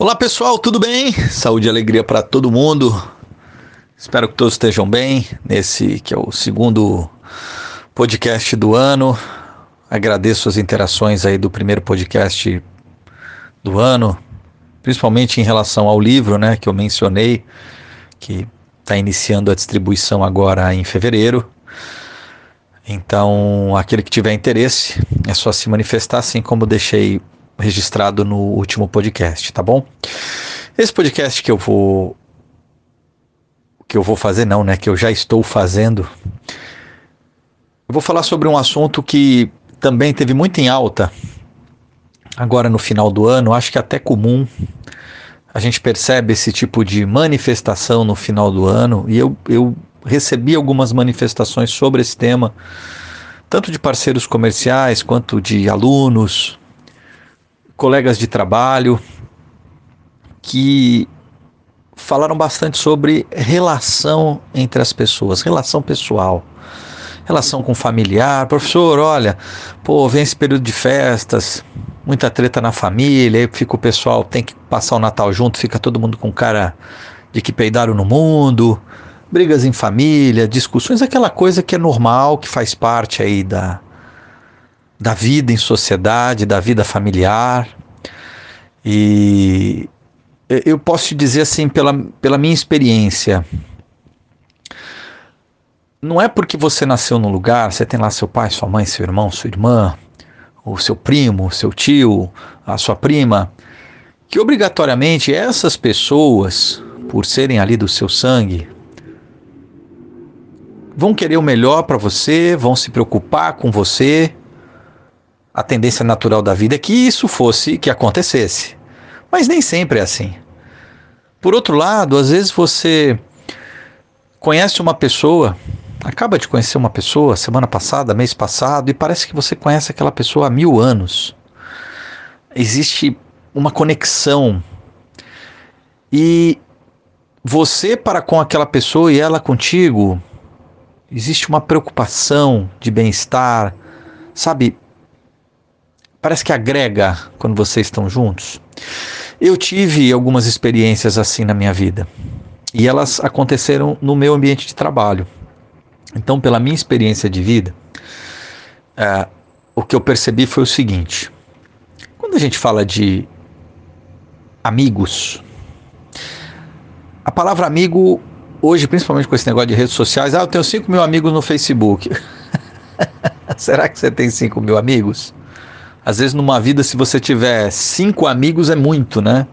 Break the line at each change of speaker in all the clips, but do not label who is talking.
Olá pessoal, tudo bem? Saúde e alegria para todo mundo. Espero que todos estejam bem nesse que é o segundo podcast do ano. Agradeço as interações aí do primeiro podcast do ano, principalmente em relação ao livro, né, que eu mencionei, que está iniciando a distribuição agora em fevereiro. Então, aquele que tiver interesse, é só se manifestar, assim como deixei registrado no último podcast, tá bom? Esse podcast que eu vou que eu vou fazer não, né, que eu já estou fazendo. Eu vou falar sobre um assunto que também teve muito em alta agora no final do ano, acho que até comum. A gente percebe esse tipo de manifestação no final do ano e eu, eu recebi algumas manifestações sobre esse tema, tanto de parceiros comerciais quanto de alunos, colegas de trabalho que falaram bastante sobre relação entre as pessoas, relação pessoal, relação com familiar. Professor, olha, pô, vem esse período de festas, muita treta na família, aí fica o pessoal, tem que passar o Natal junto, fica todo mundo com cara de que peidaram no mundo, brigas em família, discussões, aquela coisa que é normal, que faz parte aí da, da vida em sociedade, da vida familiar. E eu posso te dizer assim, pela, pela minha experiência, não é porque você nasceu num lugar, você tem lá seu pai, sua mãe, seu irmão, sua irmã, o seu primo, seu tio, a sua prima, que obrigatoriamente essas pessoas, por serem ali do seu sangue, vão querer o melhor para você, vão se preocupar com você, a tendência natural da vida é que isso fosse que acontecesse. Mas nem sempre é assim. Por outro lado, às vezes você conhece uma pessoa, acaba de conhecer uma pessoa semana passada, mês passado, e parece que você conhece aquela pessoa há mil anos. Existe uma conexão. E você para com aquela pessoa e ela contigo, existe uma preocupação de bem-estar, sabe? Parece que agrega quando vocês estão juntos. Eu tive algumas experiências assim na minha vida e elas aconteceram no meu ambiente de trabalho. Então, pela minha experiência de vida, é, o que eu percebi foi o seguinte: quando a gente fala de amigos, a palavra amigo, hoje, principalmente com esse negócio de redes sociais, ah, eu tenho 5 mil amigos no Facebook. Será que você tem 5 mil amigos? Às vezes, numa vida, se você tiver cinco amigos, é muito, né?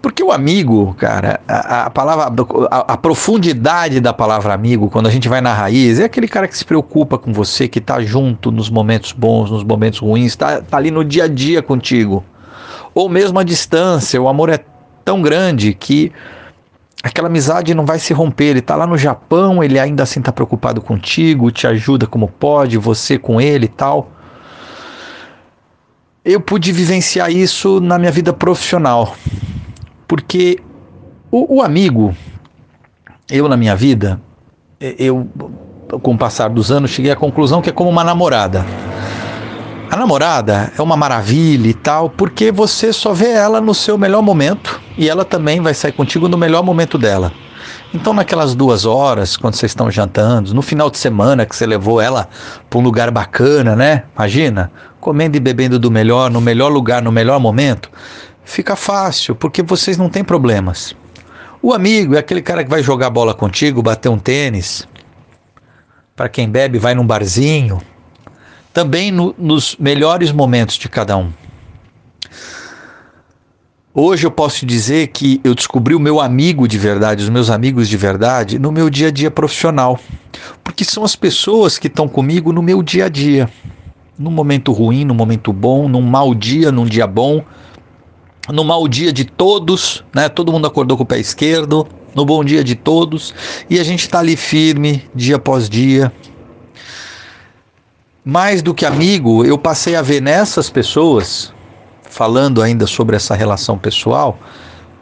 Porque o amigo, cara, a, a palavra, a, a, profundidade da palavra amigo, quando a gente vai na raiz, é aquele cara que se preocupa com você, que tá junto nos momentos bons, nos momentos ruins, tá, tá ali no dia a dia contigo. Ou mesmo a distância, o amor é tão grande que aquela amizade não vai se romper. Ele tá lá no Japão, ele ainda assim tá preocupado contigo, te ajuda como pode, você com ele e tal eu pude vivenciar isso na minha vida profissional. Porque o, o amigo, eu na minha vida, eu com o passar dos anos cheguei à conclusão que é como uma namorada. A namorada é uma maravilha e tal, porque você só vê ela no seu melhor momento e ela também vai sair contigo no melhor momento dela. Então, naquelas duas horas, quando vocês estão jantando, no final de semana que você levou ela para um lugar bacana, né? Imagina, comendo e bebendo do melhor, no melhor lugar, no melhor momento, fica fácil, porque vocês não têm problemas. O amigo é aquele cara que vai jogar bola contigo, bater um tênis. Para quem bebe, vai num barzinho. Também no, nos melhores momentos de cada um. Hoje eu posso dizer que eu descobri o meu amigo de verdade, os meus amigos de verdade, no meu dia a dia profissional. Porque são as pessoas que estão comigo no meu dia a dia. Num momento ruim, num momento bom, num mau dia, num dia bom, no mau dia de todos, né? Todo mundo acordou com o pé esquerdo, no bom dia de todos, e a gente está ali firme, dia após dia. Mais do que amigo, eu passei a ver nessas pessoas falando ainda sobre essa relação pessoal,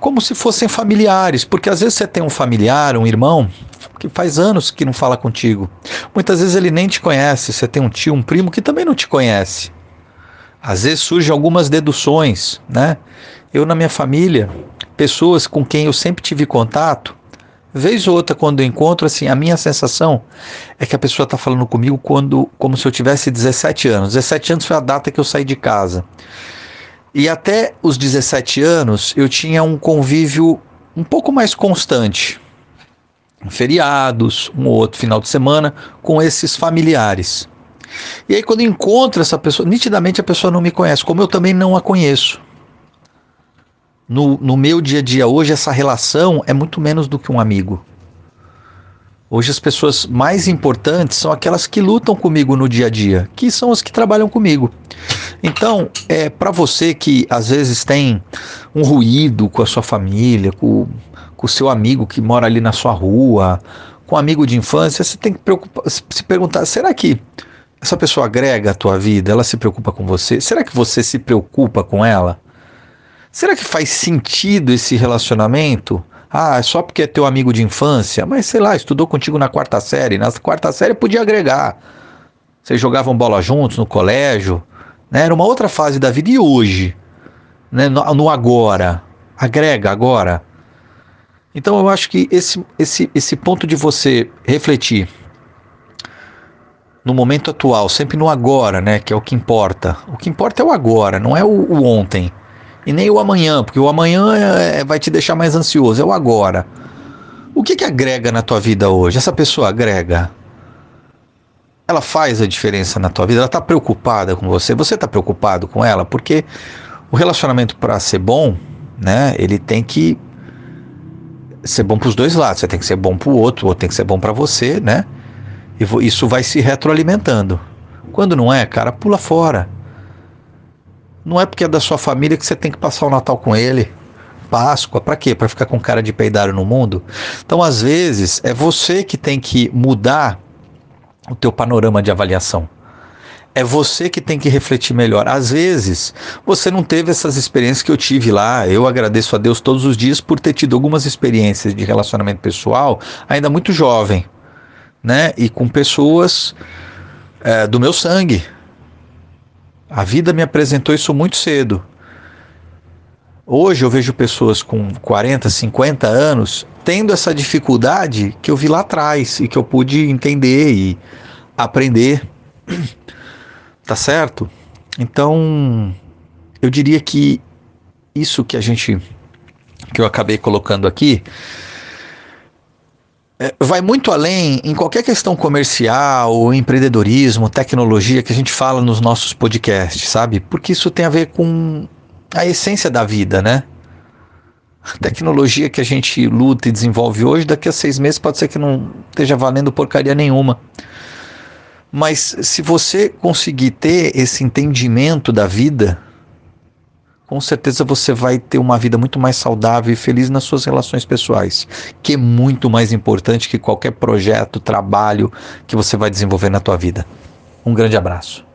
como se fossem familiares, porque às vezes você tem um familiar, um irmão, que faz anos que não fala contigo. Muitas vezes ele nem te conhece, você tem um tio, um primo que também não te conhece. Às vezes surgem algumas deduções, né? Eu na minha família, pessoas com quem eu sempre tive contato, vez ou outra quando eu encontro, assim, a minha sensação é que a pessoa está falando comigo quando, como se eu tivesse 17 anos. 17 anos foi a data que eu saí de casa. E até os 17 anos eu tinha um convívio um pouco mais constante. Feriados, um ou outro final de semana, com esses familiares. E aí, quando encontro essa pessoa, nitidamente a pessoa não me conhece, como eu também não a conheço. No, no meu dia a dia hoje, essa relação é muito menos do que um amigo. Hoje, as pessoas mais importantes são aquelas que lutam comigo no dia a dia, que são as que trabalham comigo. Então, é para você que às vezes tem um ruído com a sua família, com, o seu amigo que mora ali na sua rua, com um amigo de infância, você tem que se perguntar: será que essa pessoa agrega a tua vida? Ela se preocupa com você? Será que você se preocupa com ela? Será que faz sentido esse relacionamento? Ah, é só porque é teu amigo de infância, mas sei lá, estudou contigo na quarta série. Na quarta série podia agregar. Vocês jogavam bola juntos no colégio, né? Era uma outra fase da vida. E hoje? Né? No, no agora. Agrega agora. Então eu acho que esse, esse, esse ponto de você refletir no momento atual, sempre no agora, né? Que é o que importa. O que importa é o agora, não é o, o ontem. E nem o amanhã, porque o amanhã é, é, vai te deixar mais ansioso, é o agora. O que, que agrega na tua vida hoje? Essa pessoa agrega? Ela faz a diferença na tua vida? Ela está preocupada com você? Você está preocupado com ela? Porque o relacionamento para ser bom, né? Ele tem que ser bom para os dois lados. Você tem que ser bom para o outro, ou tem que ser bom para você, né? E isso vai se retroalimentando. Quando não é, cara, pula fora. Não é porque é da sua família que você tem que passar o Natal com ele. Páscoa, para quê? Para ficar com cara de peidar no mundo? Então, às vezes, é você que tem que mudar o teu panorama de avaliação. É você que tem que refletir melhor. Às vezes, você não teve essas experiências que eu tive lá. Eu agradeço a Deus todos os dias por ter tido algumas experiências de relacionamento pessoal, ainda muito jovem né? E com pessoas é, do meu sangue. A vida me apresentou isso muito cedo. Hoje eu vejo pessoas com 40, 50 anos tendo essa dificuldade que eu vi lá atrás e que eu pude entender e aprender. Tá certo? Então, eu diria que isso que a gente que eu acabei colocando aqui vai muito além em qualquer questão comercial, empreendedorismo, tecnologia que a gente fala nos nossos podcasts, sabe? Porque isso tem a ver com a essência da vida, né? A tecnologia que a gente luta e desenvolve hoje, daqui a seis meses pode ser que não esteja valendo porcaria nenhuma. Mas se você conseguir ter esse entendimento da vida, com certeza você vai ter uma vida muito mais saudável e feliz nas suas relações pessoais, que é muito mais importante que qualquer projeto, trabalho que você vai desenvolver na tua vida. Um grande abraço.